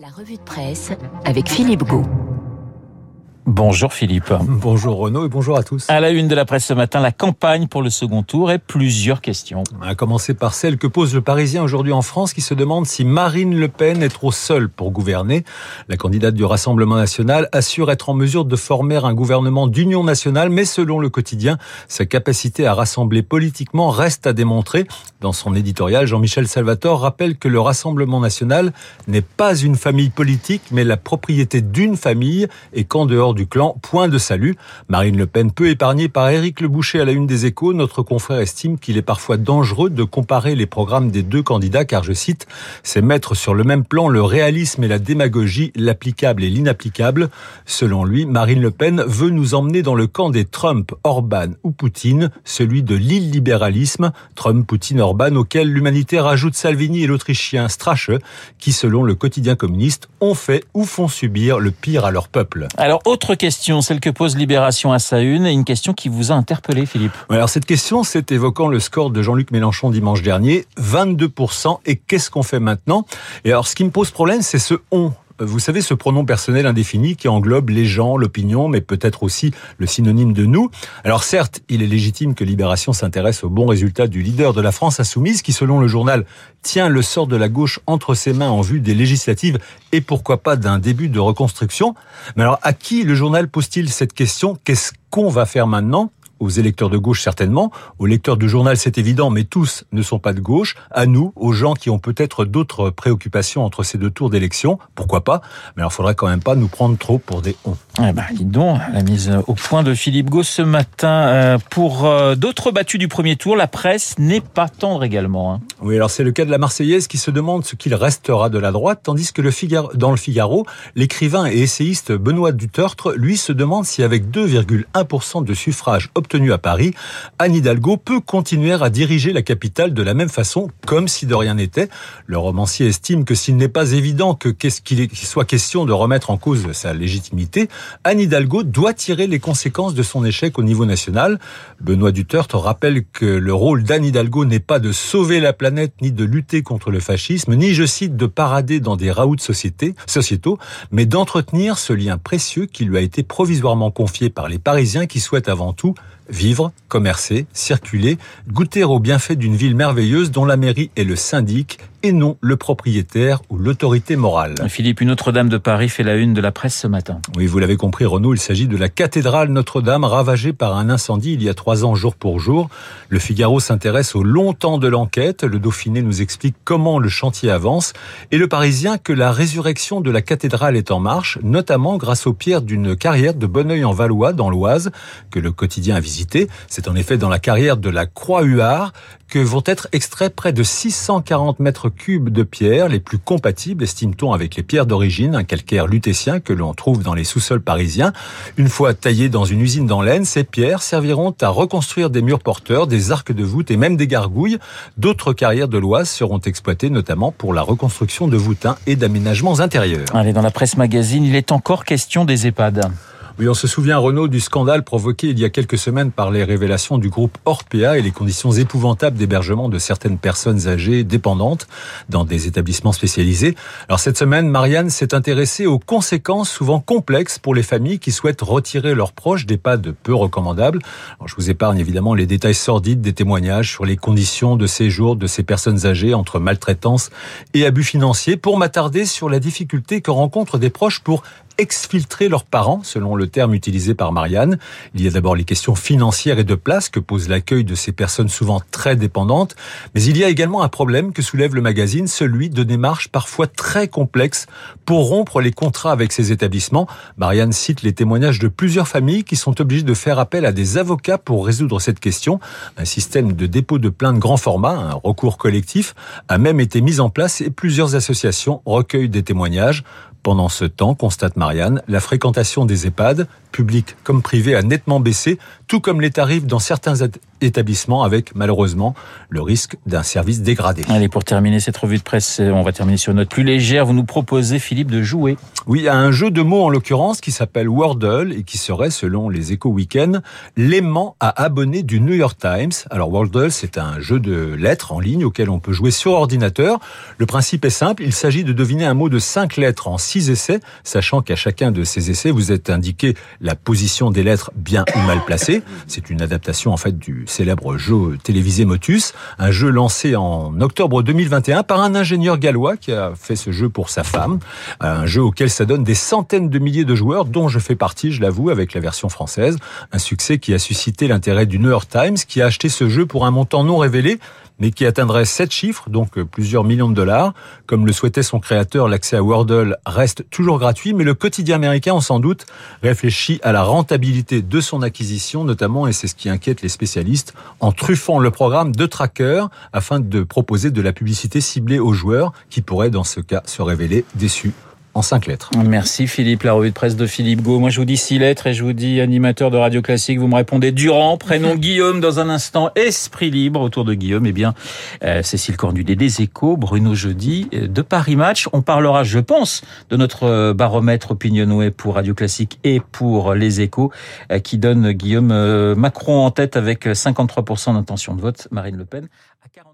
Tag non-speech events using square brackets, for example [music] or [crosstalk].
La revue de presse avec Philippe Gau. Bonjour Philippe. Bonjour Renaud et bonjour à tous. À la une de la presse ce matin, la campagne pour le second tour et plusieurs questions. À commencer par celle que pose le Parisien aujourd'hui en France qui se demande si Marine Le Pen est trop seule pour gouverner. La candidate du Rassemblement national assure être en mesure de former un gouvernement d'union nationale, mais selon le quotidien, sa capacité à rassembler politiquement reste à démontrer. Dans son éditorial, Jean-Michel Salvatore rappelle que le Rassemblement national n'est pas une famille politique, mais la propriété d'une famille et qu'en dehors du clan, point de salut. Marine Le Pen peu épargnée par Éric Le Boucher à la une des échos, notre confrère estime qu'il est parfois dangereux de comparer les programmes des deux candidats car, je cite, c'est mettre sur le même plan le réalisme et la démagogie, l'applicable et l'inapplicable. Selon lui, Marine Le Pen veut nous emmener dans le camp des Trump, Orban ou Poutine, celui de l'illibéralisme, Trump, Poutine, Orban, auquel l'humanité rajoute Salvini et l'Autrichien Strache, qui, selon le quotidien communiste, ont fait ou font subir le pire à leur peuple. Alors, autre question, celle que pose Libération à sa une, et une question qui vous a interpellé, Philippe. Alors cette question, c'est évoquant le score de Jean-Luc Mélenchon dimanche dernier, 22%. Et qu'est-ce qu'on fait maintenant? Et alors, ce qui me pose problème, c'est ce on vous savez, ce pronom personnel indéfini qui englobe les gens, l'opinion, mais peut-être aussi le synonyme de nous. Alors certes, il est légitime que Libération s'intéresse au bon résultat du leader de la France insoumise, qui selon le journal tient le sort de la gauche entre ses mains en vue des législatives et pourquoi pas d'un début de reconstruction. Mais alors à qui le journal pose-t-il cette question? Qu'est-ce qu'on va faire maintenant? Aux électeurs de gauche certainement, aux lecteurs du journal c'est évident, mais tous ne sont pas de gauche, à nous, aux gens qui ont peut-être d'autres préoccupations entre ces deux tours d'élection, pourquoi pas, mais alors faudrait quand même pas nous prendre trop pour des on. Eh ben, dis donc, la mise au point de Philippe Gauss ce matin. Euh, pour euh, d'autres battus du premier tour, la presse n'est pas tendre également. Hein. Oui, alors c'est le cas de la Marseillaise qui se demande ce qu'il restera de la droite, tandis que le Figaro, dans le Figaro, l'écrivain et essayiste Benoît Dutertre, lui, se demande si avec 2,1% de suffrages obtenus à Paris, Anne Hidalgo peut continuer à diriger la capitale de la même façon, comme si de rien n'était. Le romancier estime que s'il n'est pas évident que qu'il soit question de remettre en cause sa légitimité, Anne Hidalgo doit tirer les conséquences de son échec au niveau national. Benoît Duterte rappelle que le rôle d'Anne Hidalgo n'est pas de sauver la planète, ni de lutter contre le fascisme, ni, je cite, de parader dans des raouts de société, sociétaux, mais d'entretenir ce lien précieux qui lui a été provisoirement confié par les Parisiens qui souhaitent avant tout vivre, commercer, circuler, goûter aux bienfaits d'une ville merveilleuse dont la mairie est le syndic et non le propriétaire ou l'autorité morale. Philippe, une autre dame de Paris fait la une de la presse ce matin. Oui, vous l'avez compris, Renaud, il s'agit de la cathédrale Notre-Dame ravagée par un incendie il y a trois ans jour pour jour. Le Figaro s'intéresse au long temps de l'enquête. Le Dauphiné nous explique comment le chantier avance et le Parisien que la résurrection de la cathédrale est en marche, notamment grâce aux pierres d'une carrière de Bonneuil-en-Valois dans l'Oise que le quotidien a visité. C'est en effet dans la carrière de la Croix-Huard que vont être extraits près de 640 mètres cubes de pierre, les plus compatibles, estime-t-on, avec les pierres d'origine, un calcaire lutétien que l'on trouve dans les sous-sols parisiens. Une fois taillées dans une usine dans l'Aisne, ces pierres serviront à reconstruire des murs porteurs, des arcs de voûte et même des gargouilles. D'autres carrières de l'Oise seront exploitées notamment pour la reconstruction de voûtins et d'aménagements intérieurs. Allez, dans la presse magazine, il est encore question des EHPAD. Oui, on se souvient, Renaud, du scandale provoqué il y a quelques semaines par les révélations du groupe Orpea et les conditions épouvantables d'hébergement de certaines personnes âgées dépendantes dans des établissements spécialisés. Alors cette semaine, Marianne s'est intéressée aux conséquences souvent complexes pour les familles qui souhaitent retirer leurs proches d'EHPAD peu recommandables. Je vous épargne évidemment les détails sordides des témoignages sur les conditions de séjour de ces personnes âgées entre maltraitance et abus financiers pour m'attarder sur la difficulté que rencontrent des proches pour exfiltrer leurs parents, selon le terme utilisé par Marianne. Il y a d'abord les questions financières et de place que pose l'accueil de ces personnes souvent très dépendantes, mais il y a également un problème que soulève le magazine, celui de démarches parfois très complexes pour rompre les contrats avec ces établissements. Marianne cite les témoignages de plusieurs familles qui sont obligées de faire appel à des avocats pour résoudre cette question. Un système de dépôt de plainte grand format, un recours collectif, a même été mis en place et plusieurs associations recueillent des témoignages. Pendant ce temps, constate Marianne, la fréquentation des EHPAD, publics comme privés, a nettement baissé, tout comme les tarifs dans certains établissements avec malheureusement le risque d'un service dégradé. Allez, pour terminer cette revue de presse, on va terminer sur une note plus légère. Vous nous proposez, Philippe, de jouer. Oui, à un jeu de mots en l'occurrence qui s'appelle Wordle et qui serait, selon les échos week-end, l'aimant à abonner du New York Times. Alors Wordle, c'est un jeu de lettres en ligne auquel on peut jouer sur ordinateur. Le principe est simple, il s'agit de deviner un mot de cinq lettres en six essais, sachant qu'à chacun de ces essais, vous êtes indiqué la position des lettres bien ou mal placées. C'est une adaptation en fait du célèbre jeu télévisé Motus, un jeu lancé en octobre 2021 par un ingénieur gallois qui a fait ce jeu pour sa femme, un jeu auquel ça donne des centaines de milliers de joueurs dont je fais partie, je l'avoue, avec la version française, un succès qui a suscité l'intérêt du New York Times qui a acheté ce jeu pour un montant non révélé mais qui atteindrait 7 chiffres, donc plusieurs millions de dollars. Comme le souhaitait son créateur, l'accès à Wordle reste toujours gratuit, mais le quotidien américain, on sans doute, réfléchit à la rentabilité de son acquisition, notamment, et c'est ce qui inquiète les spécialistes, en truffant le programme de tracker afin de proposer de la publicité ciblée aux joueurs qui pourraient, dans ce cas, se révéler déçus en cinq lettres. Merci Philippe, la revue de presse de Philippe Gau. Moi je vous dis six lettres et je vous dis animateur de Radio Classique. Vous me répondez Durand, prénom [laughs] Guillaume dans un instant, Esprit Libre autour de Guillaume. Eh bien, euh, Cécile Cornudet des Échos, Bruno Jeudi euh, de Paris Match. On parlera, je pense, de notre euh, baromètre Opinionway pour Radio Classique et pour les Échos qui donne Guillaume Macron en tête avec 53% d'intention de vote, Marine Le Pen à 40